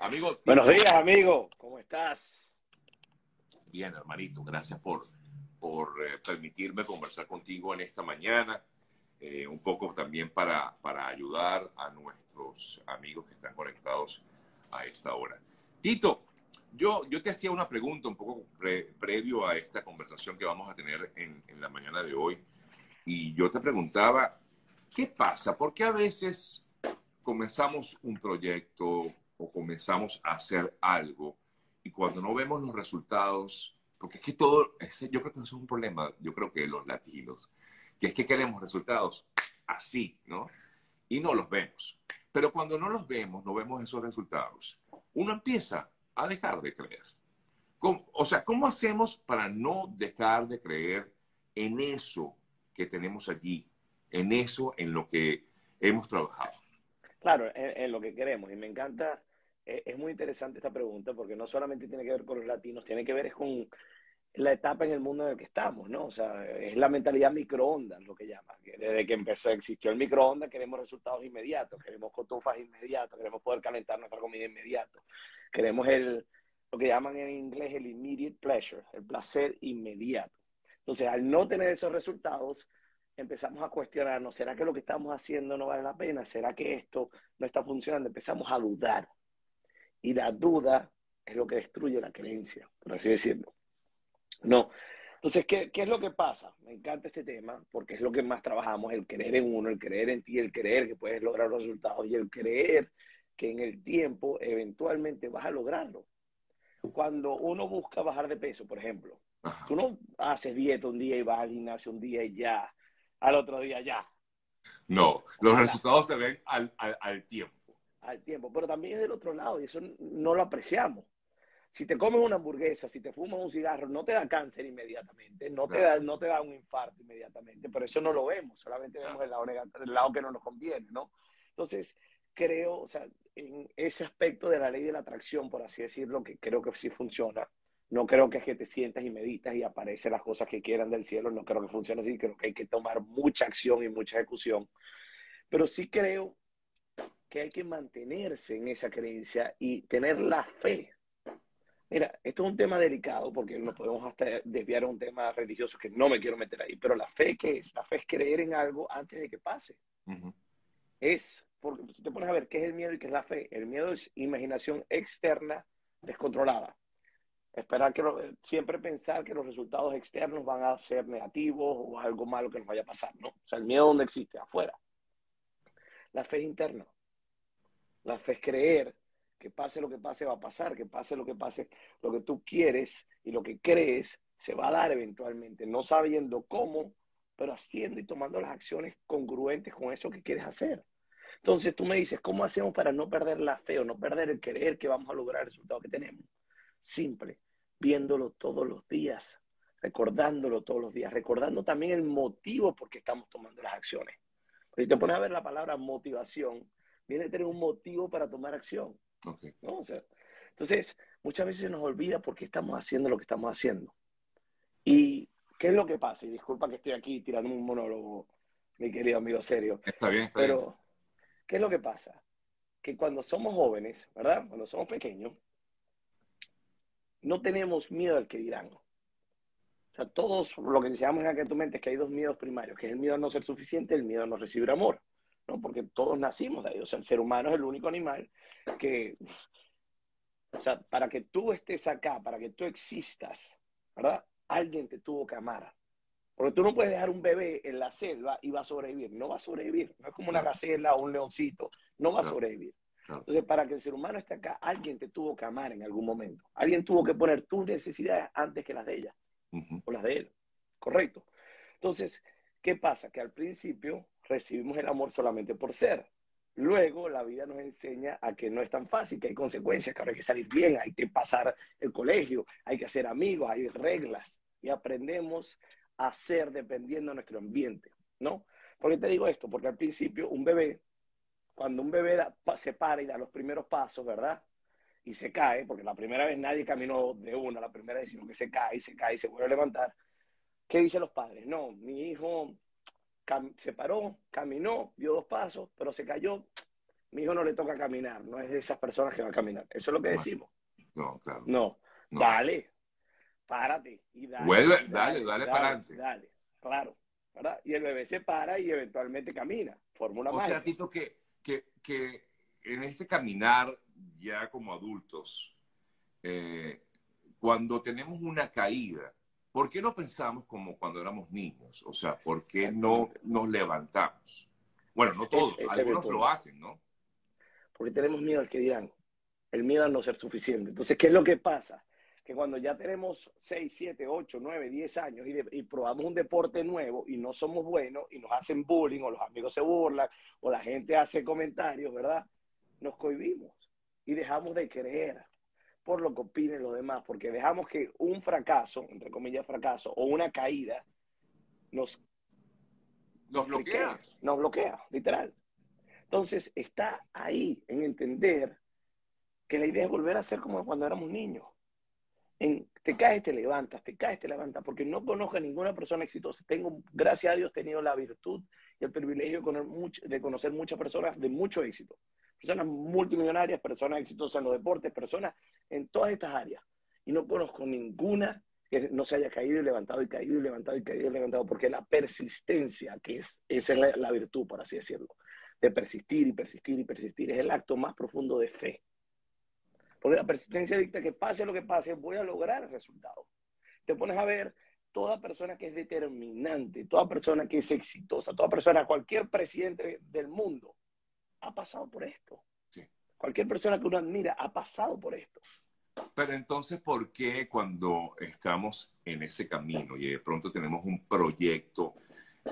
Amigo. Buenos días, amigo. ¿Cómo estás? Bien, hermanito. Gracias por, por eh, permitirme conversar contigo en esta mañana. Eh, un poco también para, para ayudar a nuestros amigos que están conectados a esta hora. Tito, yo, yo te hacía una pregunta un poco previo a esta conversación que vamos a tener en, en la mañana de hoy. Y yo te preguntaba, ¿qué pasa? Porque a veces comenzamos un proyecto o comenzamos a hacer algo y cuando no vemos los resultados, porque es que todo, yo creo que eso es un problema, yo creo que los latinos, que es que queremos resultados así, ¿no? Y no los vemos. Pero cuando no los vemos, no vemos esos resultados, uno empieza a dejar de creer. o sea, ¿cómo hacemos para no dejar de creer en eso que tenemos allí, en eso en lo que hemos trabajado? Claro, en, lo que queremos. Y me encanta, es muy interesante esta pregunta porque no solamente tiene que ver con los latinos, tiene que ver con la etapa en el mundo en el que estamos, ¿no? O sea, es la mentalidad microondas, lo que llaman. Desde que empezó, existió el microondas, queremos resultados inmediatos, queremos cotufas inmediatas, queremos poder calentar nuestra comida inmediato. Queremos el, lo que llaman en inglés el immediate pleasure, el placer inmediato. Entonces, al no tener esos resultados, empezamos a cuestionarnos, ¿será que lo que estamos haciendo no vale la pena? ¿Será que esto no está funcionando? Empezamos a dudar. Y la duda es lo que destruye la creencia, por así decirlo. No. Entonces, ¿qué, ¿qué, es lo que pasa? Me encanta este tema porque es lo que más trabajamos, el creer en uno, el creer en ti, el creer que puedes lograr los resultados y el creer que en el tiempo eventualmente vas a lograrlo. Cuando uno busca bajar de peso, por ejemplo, tú no haces dieta un día y vas al gimnasio un día y ya, al otro día ya. No, los resultados se ven al, al tiempo. Al tiempo, pero también es del otro lado y eso no lo apreciamos si te comes una hamburguesa, si te fumas un cigarro, no te da cáncer inmediatamente, no te, da, no te da un infarto inmediatamente, pero eso no lo vemos, solamente vemos el lado, el lado que no nos conviene, ¿no? Entonces, creo, o sea, en ese aspecto de la ley de la atracción, por así decirlo, que creo que sí funciona. No creo que es que te sientas y meditas y aparecen las cosas que quieran del cielo, no creo que funcione así, creo que hay que tomar mucha acción y mucha ejecución. Pero sí creo que hay que mantenerse en esa creencia y tener la fe Mira, esto es un tema delicado porque nos podemos hasta desviar a un tema religioso que no me quiero meter ahí, pero la fe, ¿qué es? La fe es creer en algo antes de que pase. Es, porque si te pones a ver qué es el miedo y qué es la fe, el miedo es imaginación externa descontrolada. Esperar que siempre pensar que los resultados externos van a ser negativos o algo malo que nos vaya a pasar, ¿no? O sea, el miedo donde existe, afuera. La fe es interna. La fe es creer que pase lo que pase va a pasar, que pase lo que pase, lo que tú quieres y lo que crees se va a dar eventualmente, no sabiendo cómo, pero haciendo y tomando las acciones congruentes con eso que quieres hacer. Entonces tú me dices, ¿cómo hacemos para no perder la fe o no perder el creer que vamos a lograr el resultado que tenemos? Simple, viéndolo todos los días, recordándolo todos los días, recordando también el motivo por qué estamos tomando las acciones. si te pones a ver la palabra motivación, viene a tener un motivo para tomar acción. ¿no? entonces, muchas veces se nos olvida por qué estamos haciendo lo que estamos haciendo. ¿Y qué es lo que pasa? Y disculpa que estoy aquí tirando un monólogo, mi querido amigo serio. Está bien, está pero, bien. ¿qué es lo que pasa? Que cuando somos jóvenes, ¿verdad? Cuando somos pequeños, no tenemos miedo al que dirán. O sea, todos lo que enseñamos en tu mente es que hay dos miedos primarios, que es el miedo a no ser suficiente y el miedo a no recibir amor. ¿No? Porque todos nacimos de ahí. O sea, el ser humano es el único animal que, o sea, para que tú estés acá, para que tú existas, ¿verdad? Alguien te tuvo que amar. Porque tú no puedes dejar un bebé en la selva y va a sobrevivir. No va a sobrevivir. No es como una gacela o un leoncito. No va a sobrevivir. Entonces, para que el ser humano esté acá, alguien te tuvo que amar en algún momento. Alguien tuvo que poner tus necesidades antes que las de ella o las de él. Correcto. Entonces, ¿qué pasa? Que al principio recibimos el amor solamente por ser. Luego la vida nos enseña a que no es tan fácil, que hay consecuencias, que ahora hay que salir bien, hay que pasar el colegio, hay que hacer amigos, hay reglas y aprendemos a ser dependiendo de nuestro ambiente, ¿no? ¿Por qué te digo esto? Porque al principio un bebé, cuando un bebé se para y da los primeros pasos, ¿verdad? Y se cae, porque la primera vez nadie caminó de una, la primera vez, sino que se cae, se cae, y se vuelve a levantar. ¿Qué dicen los padres? No, mi hijo se paró, caminó, dio dos pasos, pero se cayó. mi hijo no le toca caminar, no es de esas personas que va a caminar. Eso es lo que decimos. No, claro. No, dale, párate y dale. Vuelve, dale, dale, para adelante. Dale, claro. ¿verdad? Y el bebé se para y eventualmente camina, forma una O sea, Tito, que, que, que en este caminar ya como adultos, eh, cuando tenemos una caída, ¿por qué no pensamos como cuando éramos niños? O sea, ¿por qué no nos levantamos? Bueno, no todos, algunos lo hacen, ¿no? Porque tenemos miedo al que dirán, el miedo a no ser suficiente. Entonces, ¿qué es lo que pasa? Que cuando ya tenemos 6, 7, 8, 9, 10 años y, probamos un deporte nuevo y no somos buenos y nos hacen bullying o los amigos se burlan o la gente hace comentarios, ¿verdad? Nos cohibimos y dejamos de creer por lo que opinen los demás, porque dejamos que un fracaso, entre comillas fracaso, o una caída, nos, nos bloquea. Nos bloquea, literal. Entonces, está ahí en entender que la idea es volver a ser como cuando éramos niños. En, te caes, te levantas, te caes, te levantas, porque no conozco a ninguna persona exitosa. Tengo, gracias a Dios, tenido la virtud y el privilegio de conocer muchas personas de mucho éxito personas multimillonarias, personas exitosas en los deportes, personas en todas estas áreas. Y no conozco ninguna que no se haya caído y levantado y caído y levantado y caído y levantado, porque la persistencia, que es, esa es la, virtud, por así decirlo, de persistir y persistir y persistir, es el acto más profundo de fe. Porque la persistencia dicta que pase lo que pase, voy a lograr el resultado. Te pones a ver toda persona que es determinante, toda persona que es exitosa, toda persona, cualquier presidente del mundo, ha pasado por esto. Cualquier persona que uno admira ha pasado por esto. Pero entonces, ¿por qué cuando estamos en ese camino y de pronto tenemos un proyecto,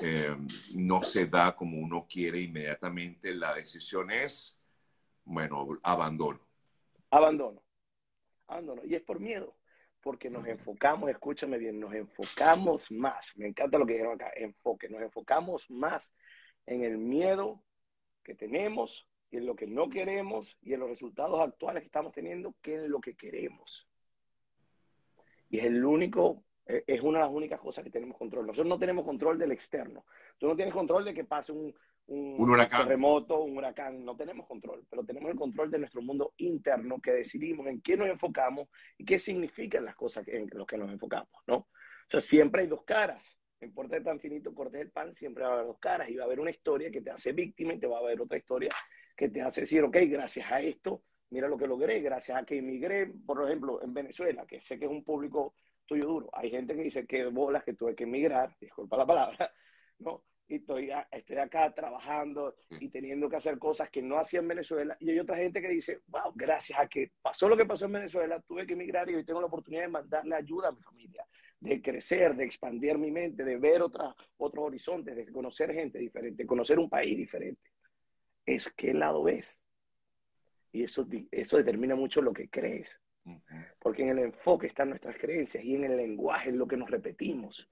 eh, no se da como uno quiere inmediatamente? La decisión es, bueno, abandono. Abandono. Abandono. Y es por miedo, porque nos enfocamos, escúchame bien, nos enfocamos más. Me encanta lo que dijeron acá, enfoque. Nos enfocamos más en el miedo que tenemos y en lo que no queremos y en los resultados actuales que estamos teniendo que en lo que queremos. Y es el único, eh, es una de las únicas cosas que tenemos control. Nosotros no tenemos control del externo. Tú no tienes control de que pase un, un, terremoto, un huracán. No tenemos control, pero tenemos el control de nuestro mundo interno que decidimos en qué nos enfocamos y qué significan las cosas en las que nos enfocamos, ¿no? O sea, siempre hay dos caras. No importa tan finito cortes el pan, siempre va a haber dos caras y va a haber una historia que te hace víctima y te va a haber otra historia que te hace decir, ok, gracias a esto, mira lo que logré, gracias a que emigré, por ejemplo, en Venezuela, que sé que es un público tuyo duro. Hay gente que dice que bolas que tuve que emigrar, disculpa la palabra, ¿no? Y estoy, estoy acá trabajando y teniendo que hacer cosas que no hacía en Venezuela. Y hay otra gente que dice, wow, gracias a que pasó lo que pasó en Venezuela, tuve que emigrar y hoy tengo la oportunidad de mandarle ayuda a mi familia de crecer, de expandir mi mente, de ver otra, otros horizontes, de conocer gente diferente, conocer un país diferente. Es qué lado ves. Y eso, eso determina mucho lo que crees. Porque en el enfoque están nuestras creencias y en el lenguaje es lo que nos repetimos.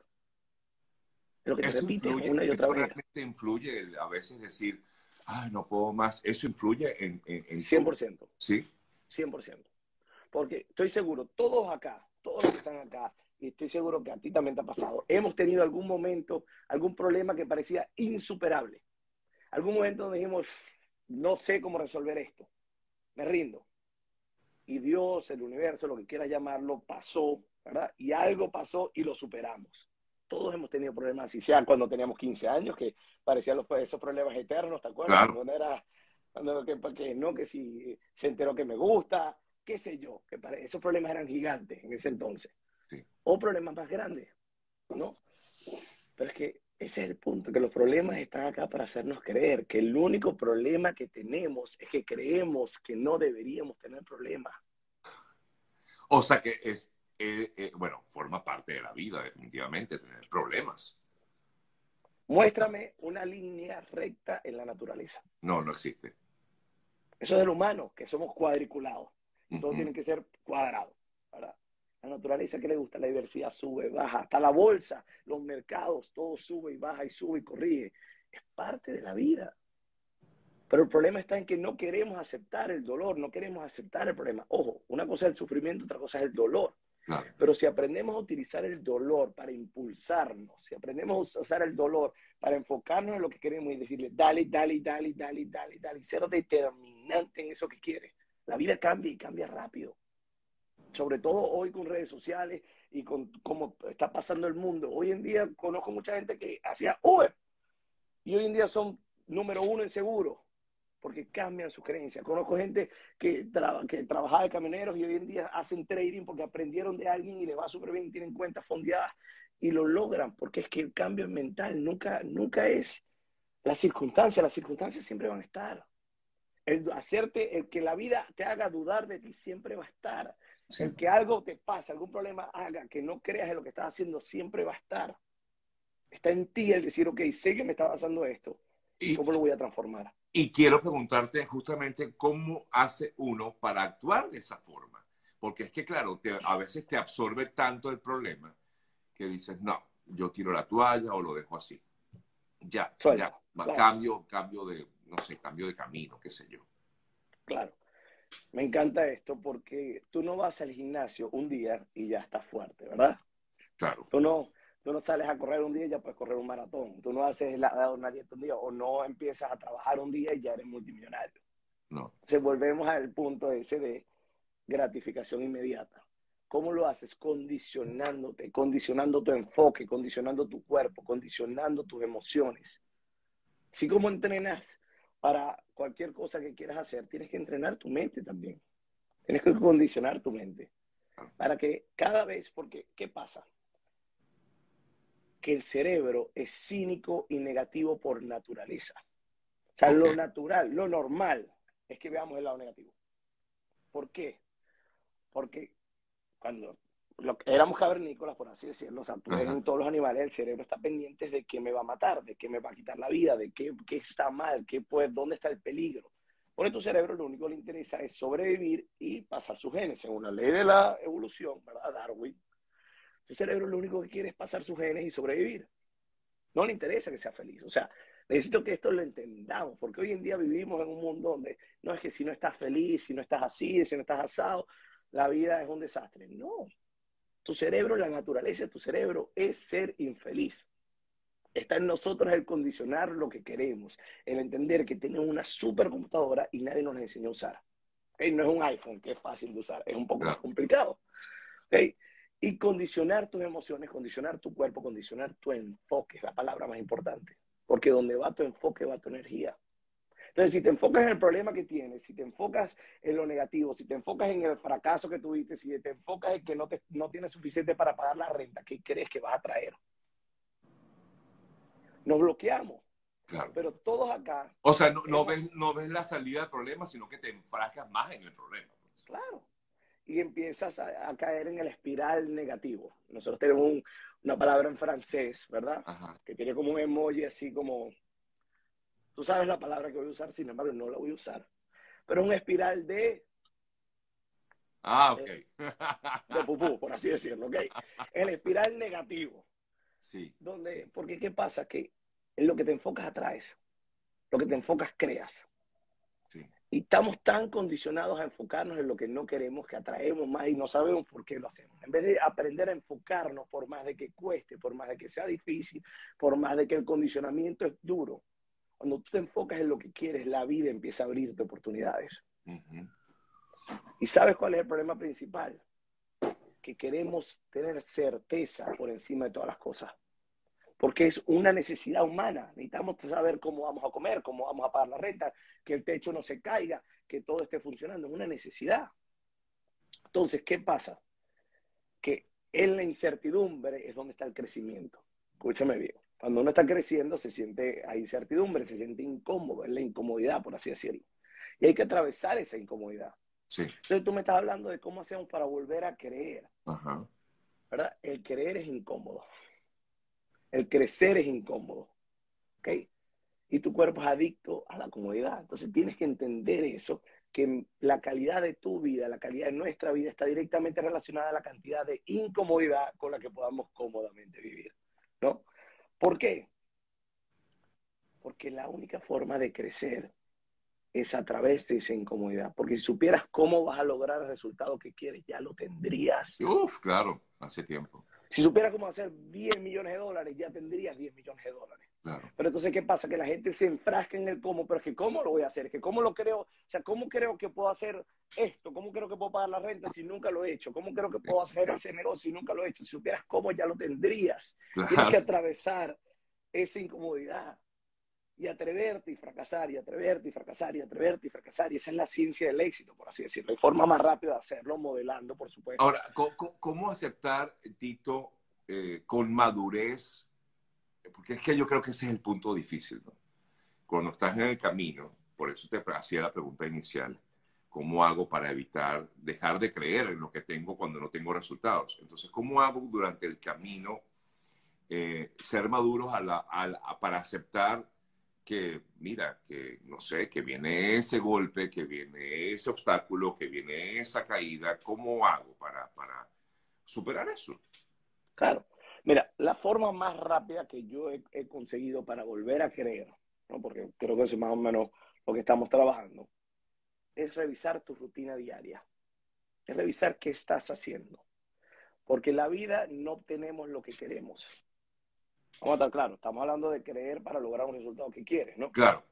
lo que te repites una y otra vez. influye a veces decir, ay, no puedo más. Eso influye en... en, en 100%. Sí. 100%. Porque estoy seguro, todos acá, todos los que están acá, y estoy seguro que a ti también te ha pasado, hemos tenido algún momento, algún problema que parecía insuperable. Algún momento donde dijimos, no sé cómo resolver esto, me rindo. Y Dios, el universo, lo que quieras llamarlo, pasó, ¿verdad? Y algo pasó y lo superamos. Todos hemos tenido problemas, así sea cuando teníamos 15 años, que parecían los, esos problemas eternos, ¿te acuerdas? Cuando era, cuando que, que, no, que si se enteró que me gusta, qué sé yo, que esos problemas eran gigantes en ese entonces o problemas más grandes, ¿no? Pero es que ese es el punto, que los problemas están acá para hacernos creer que el único problema que tenemos es que creemos que no deberíamos tener problemas. O sea que es, eh, eh, bueno, forma parte de la vida definitivamente tener problemas. Muéstrame una línea recta en la naturaleza. No, no existe. Eso es del humano, que somos cuadriculados. Todo tiene que ser cuadrado, ¿verdad? La naturaleza que le gusta, la diversidad sube, baja, hasta la bolsa, los mercados, todo sube y baja y sube y corrige. Es parte de la vida. Pero el problema está en que no queremos aceptar el dolor, no queremos aceptar el problema. Ojo, una cosa es el sufrimiento, otra cosa es el dolor. Pero si aprendemos a utilizar el dolor para impulsarnos, si aprendemos a usar el dolor para enfocarnos en lo que queremos y decirle, dale, dale, dale, dale, dale, dale, ser determinante en eso que quieres, la vida cambia y cambia rápido. Sobre todo hoy con redes sociales y con cómo está pasando el mundo. Hoy en día conozco mucha gente que hacía Uber y hoy en día son número uno en seguro porque cambian sus creencias. Conozco gente que, que trabajaba de camioneros y hoy en día hacen trading porque aprendieron de alguien y les va súper bien tienen cuentas fondeadas y lo logran, porque es que el cambio mental nunca, nunca es la circunstancia, las circunstancias siempre van a estar. El hacerte, el que la vida te haga dudar de ti siempre va a estar. El que algo te pase, algún problema haga que no creas en lo que estás haciendo, siempre va a estar. Está en ti el decir, ok, sé que me está pasando esto, ¿y cómo lo voy a transformar? Y quiero preguntarte justamente cómo hace uno para actuar de esa forma. Porque es que, claro, a veces te absorbe tanto el problema que dices, no, yo tiro la toalla o lo dejo así. Ya, ya, cambio, cambio de, no sé, cambio de camino, qué sé yo. Claro. Me encanta esto porque tú no vas al gimnasio un día y ya estás fuerte, ¿verdad? Claro. Tú no, Tú no sales a correr un día y ya puedes correr un maratón. Tú no haces la, una dieta un día o no empiezas a trabajar un día y ya eres multimillonario. No. Se volvemos al punto ese de gratificación inmediata. ¿Cómo lo haces? Condicionándote, condicionando tu enfoque, condicionando tu cuerpo, condicionando tus emociones. Así como entrenas para cualquier cosa que quieras hacer, tienes que entrenar tu mente también. Tienes que condicionar tu mente. Para que cada vez, porque, ¿qué pasa? que el cerebro es cínico y negativo por naturaleza. O sea, lo natural, lo normal es que veamos el lado negativo. ¿Por qué? Porque cuando éramos cavernícolas, por así decirlo, o sea, tú ves en todos los animales, el cerebro está pendiente de qué me va a matar, de qué me va a quitar la vida, de qué, qué está mal, qué puede, dónde está el peligro. Por tu cerebro lo único que le interesa es sobrevivir y pasar sus genes, según la ley de la evolución, ¿verdad? Darwin, ese cerebro lo único que quiere es pasar sus genes y sobrevivir. No le interesa que sea feliz. O sea, necesito que esto lo entendamos, porque hoy en día vivimos en un mundo donde no es que si no estás feliz, si no estás así, si no estás asado, la vida es un desastre. No. Tu cerebro, la naturaleza de tu cerebro es ser infeliz. Está en nosotros el condicionar lo que queremos, el entender que tenemos una supercomputadora y nadie nos enseñó a usar. No es un iPhone que es fácil de usar, es un poco más complicado. ¿Okay? Y condicionar tus emociones, condicionar tu cuerpo, condicionar tu enfoque es la palabra más importante. Porque donde va tu enfoque va tu energía. Entonces, si te enfocas en el problema que tienes, si te enfocas en lo negativo, si te enfocas en el fracaso que tuviste, si te enfocas en que no, te, no tienes suficiente para pagar la renta, ¿qué crees que vas a traer? Nos bloqueamos. Claro. Pero todos acá. O sea, no, no, ves, no ves la salida del problema, sino que te enfrascas más en el problema. Claro y empiezas a, caer en el espiral negativo. Nosotros tenemos una palabra en francés, ¿verdad? Que tiene como un emoji así como... Tú sabes la palabra que voy a usar, sin embargo, no la voy a usar. Pero es un espiral de... Ah, ok. De, pupú, por así decirlo, ¿ok? El espiral negativo. Sí. Donde, Porque ¿qué pasa? Que en lo que te enfocas atraes. Lo que te enfocas creas. Y estamos tan condicionados a enfocarnos en lo que no queremos que atraemos más y no sabemos por qué lo hacemos. En vez de aprender a enfocarnos por más de que cueste, por más de que sea difícil, por más de que el condicionamiento es duro, cuando tú te enfocas en lo que quieres, la vida empieza a abrirte oportunidades. ¿Y sabes cuál es el problema principal? Que queremos tener certeza por encima de todas las cosas porque es una necesidad humana. Necesitamos saber cómo vamos a comer, cómo vamos a pagar la renta, que el techo no se caiga, que todo esté funcionando. Es una necesidad. Entonces, ¿qué pasa? Que en la incertidumbre es donde está el crecimiento. Escúchame bien. Cuando uno está creciendo se siente, hay incertidumbre, se siente incómodo, es la incomodidad, por así decirlo. Y hay que atravesar esa incomodidad. Sí. Entonces tú me estás hablando de cómo hacemos para volver a creer. ¿Verdad? El creer es incómodo. El crecer es incómodo. ¿Ok? Y tu cuerpo es adicto a la comodidad. Entonces tienes que entender eso, que la calidad de tu vida, la calidad de nuestra vida está directamente relacionada a la cantidad de incomodidad con la que podamos cómodamente vivir. ¿No? ¿Por qué? Porque la única forma de crecer es a través de esa incomodidad. Porque si supieras cómo vas a lograr el resultado que quieres, ya lo tendrías. Uf, claro, hace tiempo. Si supieras cómo hacer 10 millones de dólares, ya tendrías 10 millones de dólares. Claro. Pero entonces, ¿qué pasa? Que la gente se enfrasca en el cómo, pero es que cómo lo voy a hacer, es que cómo lo creo, o sea, cómo creo que puedo hacer esto, cómo creo que puedo pagar la renta si nunca lo he hecho, cómo creo que puedo hacer ese negocio si nunca lo he hecho. Si supieras cómo, ya lo tendrías. Claro. Tienes que atravesar esa incomodidad y atreverte y fracasar, y atreverte y fracasar, y atreverte y fracasar. Y esa es la ciencia del éxito, por así decirlo. Hay forma más rápida de hacerlo, modelando, por supuesto. Ahora, ¿cómo, cómo aceptar, Tito, eh, con madurez? Porque es que yo creo que ese es el punto difícil, ¿no? Cuando estás en el camino, por eso te hacía la pregunta inicial, ¿cómo hago para evitar dejar de creer en lo que tengo cuando no tengo resultados? Entonces, ¿cómo hago durante el camino eh, ser maduros a la, a la, para aceptar que, mira, que no sé, que viene ese golpe, que viene ese obstáculo, que viene esa caída, ¿cómo hago para, para superar eso? Claro. Mira, la forma más rápida que yo he, he, conseguido para volver a creer, ¿no? porque creo que eso es más o menos lo que estamos trabajando, es revisar tu rutina diaria, es revisar qué estás haciendo. Porque en la vida no obtenemos lo que queremos. Vamos a estar claros, estamos hablando de creer para lograr un resultado que quieres, ¿no? Claro.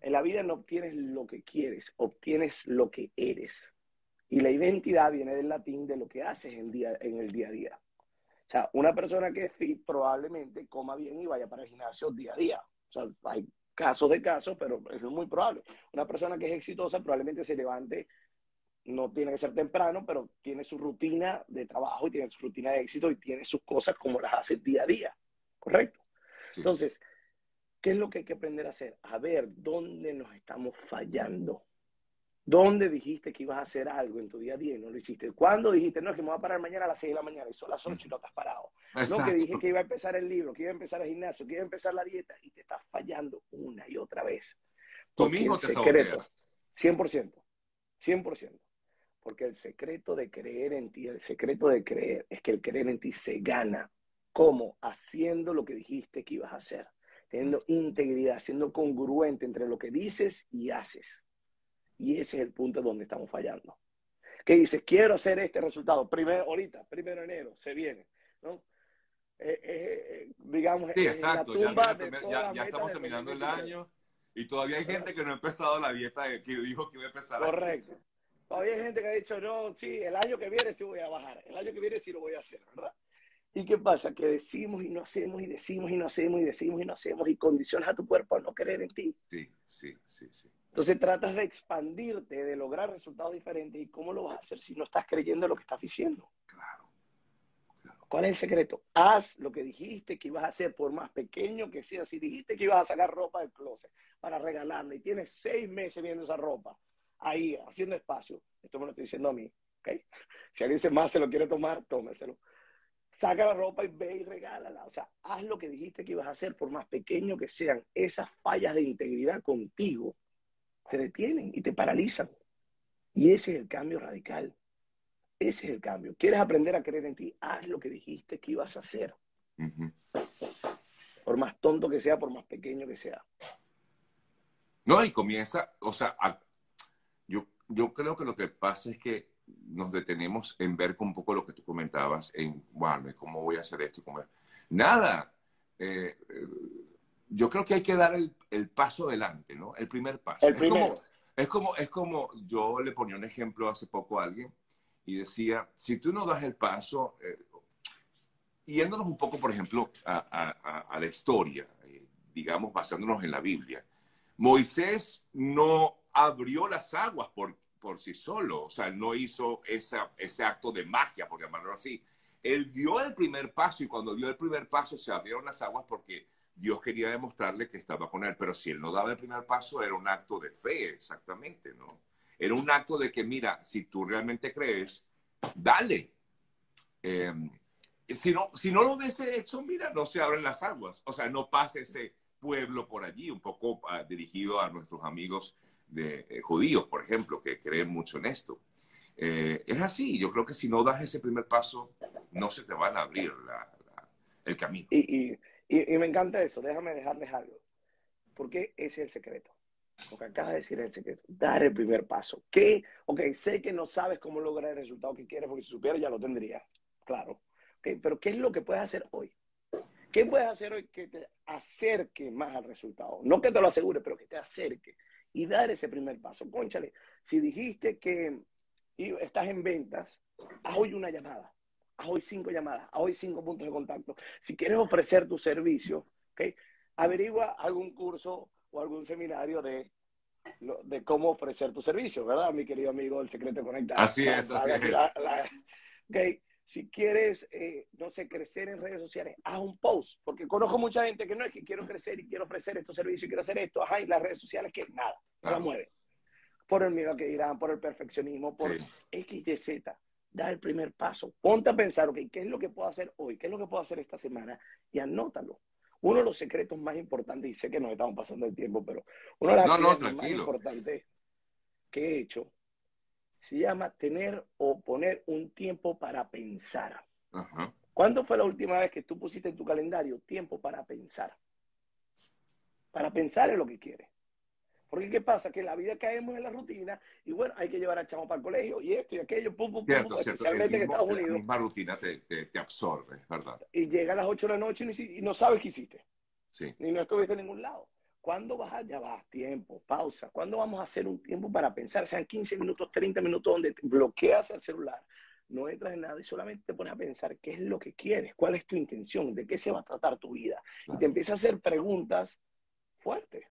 En la vida no obtienes lo que quieres, obtienes lo que eres. Y la identidad viene del latín de lo que haces en, día, en el día a día. O sea, una persona que es fit probablemente coma bien y vaya para el gimnasio día a día. O sea, hay casos de casos, pero es muy probable. Una persona que es exitosa probablemente se levante, no tiene que ser temprano, pero tiene su rutina de trabajo y tiene su rutina de éxito y tiene sus cosas como las hace día a día. ¿Correcto? Sí. Entonces, ¿qué es lo que hay que aprender a hacer? A ver dónde nos estamos fallando. ¿Dónde dijiste que ibas a hacer algo en tu día a día y no lo hiciste? ¿Cuándo dijiste, no, es que me voy a parar mañana a las 6 de la mañana y son las 8 y no has parado? Exacto. No, que dije que iba a empezar el libro, que iba a empezar el gimnasio, que iba a empezar la dieta y te estás fallando una y otra vez. Tú mismo te secreto, 100%, 100%. Porque el secreto de creer en ti, el secreto de creer es que el creer en ti se gana. ¿Cómo? Haciendo lo que dijiste que ibas a hacer. Teniendo integridad, siendo congruente entre lo que dices y haces. Y ese es el punto donde estamos fallando. Que dices, quiero hacer este resultado. Primero, ahorita, primero de enero, se viene. ¿no? Eh, eh, digamos, sí, exacto. En la tumba ya, ya, ya estamos terminando el año y todavía hay gente que no ha empezado la dieta que dijo que iba a empezar. Correcto. Aquí. Todavía hay gente que ha dicho, no, sí, el año que viene sí voy a bajar. El año que viene sí lo voy a hacer, ¿verdad? ¿Y qué pasa? Que decimos y no hacemos y decimos y no hacemos y decimos y no hacemos y condicionas a tu cuerpo a no creer en ti. Sí, sí, sí, sí. Entonces tratas de expandirte, de lograr resultados diferentes. ¿Y cómo lo vas a hacer si no estás creyendo en lo que estás diciendo? Claro. claro. ¿Cuál es el secreto? Haz lo que dijiste que ibas a hacer, por más pequeño que sea. Si dijiste que ibas a sacar ropa del closet para regalarla y tienes seis meses viendo esa ropa ahí, haciendo espacio, esto me lo estoy diciendo a mí, ¿ok? Si alguien más se lo quiere tomar, tómeselo saca la ropa y ve y regálala. O sea, haz lo que dijiste que ibas a hacer, por más pequeño que sean. Esas fallas de integridad contigo te detienen y te paralizan. Y ese es el cambio radical. Ese es el cambio. ¿Quieres aprender a creer en ti? Haz lo que dijiste que ibas a hacer. Uh -huh. Por más tonto que sea, por más pequeño que sea. No, y comienza, o sea, a, yo, yo creo que lo que pasa es que nos detenemos en ver un poco lo que tú comentabas, en, bueno, ¿cómo voy a hacer esto? ¿Cómo... Nada. Eh, eh, yo creo que hay que dar el, el, paso adelante, ¿no? El primer paso. El es, primero. como, es, como, es como, yo le ponía un ejemplo hace poco a alguien y decía, si tú no das el paso, eh, yéndonos un poco, por ejemplo, a, a, a la historia, eh, digamos, basándonos en la Biblia, Moisés no abrió las aguas por, por sí solo, o sea, no hizo esa, ese acto de magia, por llamarlo así. Él dio el primer paso y cuando dio el primer paso se abrieron las aguas porque Dios quería demostrarle que estaba con él, pero si él no daba el primer paso era un acto de fe, exactamente, ¿no? Era un acto de que, mira, si tú realmente crees, dale. Eh, si, no, si no lo hubiese hecho, mira, no se abren las aguas, o sea, no pasa ese pueblo por allí, un poco uh, dirigido a nuestros amigos de eh, judíos, por ejemplo, que creen mucho en esto. Eh, es así, yo creo que si no das ese primer paso, no se te van a abrir el camino. Y, y, me encanta eso, déjame dejarles algo, porque ese es el secreto. lo que acaba de decir el secreto, dar el primer paso. ¿Qué? Ok, sé que no sabes cómo lograr el resultado que quieres, porque si supieras ya lo tendrías, claro. Okay, pero ¿qué es lo que puedes hacer hoy? ¿Qué puedes hacer hoy que te acerque más al resultado? No que te lo asegure, pero que te acerque. Y dar ese primer paso. Conchale, si dijiste que estás en ventas, haz hoy una llamada, haz hoy cinco llamadas, haz hoy cinco puntos de contacto. Si quieres ofrecer tu servicio, ¿okay? averigua algún curso o algún seminario de, de cómo ofrecer tu servicio, ¿verdad, mi querido amigo del Secreto Conectado? Así es, así es. okay. Si quieres, eh, no sé, crecer en redes sociales, haz un post, porque conozco mucha gente que no es que quiero crecer y quiero ofrecer estos servicios y quiero hacer esto, ajá, y las redes sociales que nada, no la mueven. Por el miedo a que dirán, por el perfeccionismo, por X, Y, Z. Da el primer paso. Ponte a pensar, ok, ¿qué es lo que puedo hacer hoy? ¿Qué es lo que puedo hacer esta semana? Y anótalo. Uno de los secretos más importantes, y sé que nos estamos pasando el tiempo, pero uno de las cosas más importantes que he hecho se llama tener o poner un tiempo para pensar. ¿Cuándo fue la última vez que tú pusiste en tu calendario tiempo para pensar? Para pensar en lo que quieres. Porque ¿qué pasa? Que en la vida caemos en la rutina y bueno, hay que llevar al chamo para el colegio y esto y aquello, pum, pum, pum, especialmente en Estados Unidos. La misma rutina te, te, absorbe, ¿verdad? Y llega a las 8 de la noche y, no sabes qué hiciste. Sí. Ni no estuviste en ningún lado. ¿Cuándo vas a, ya va, tiempo, pausa? ¿Cuándo vamos a hacer un tiempo para pensar? Sean 15 minutos, 30 minutos donde te bloqueas el celular, no entras en nada y solamente te pones a pensar qué es lo que quieres, cuál es tu intención, de qué se va a tratar tu vida. Y te empiezas a hacer preguntas fuertes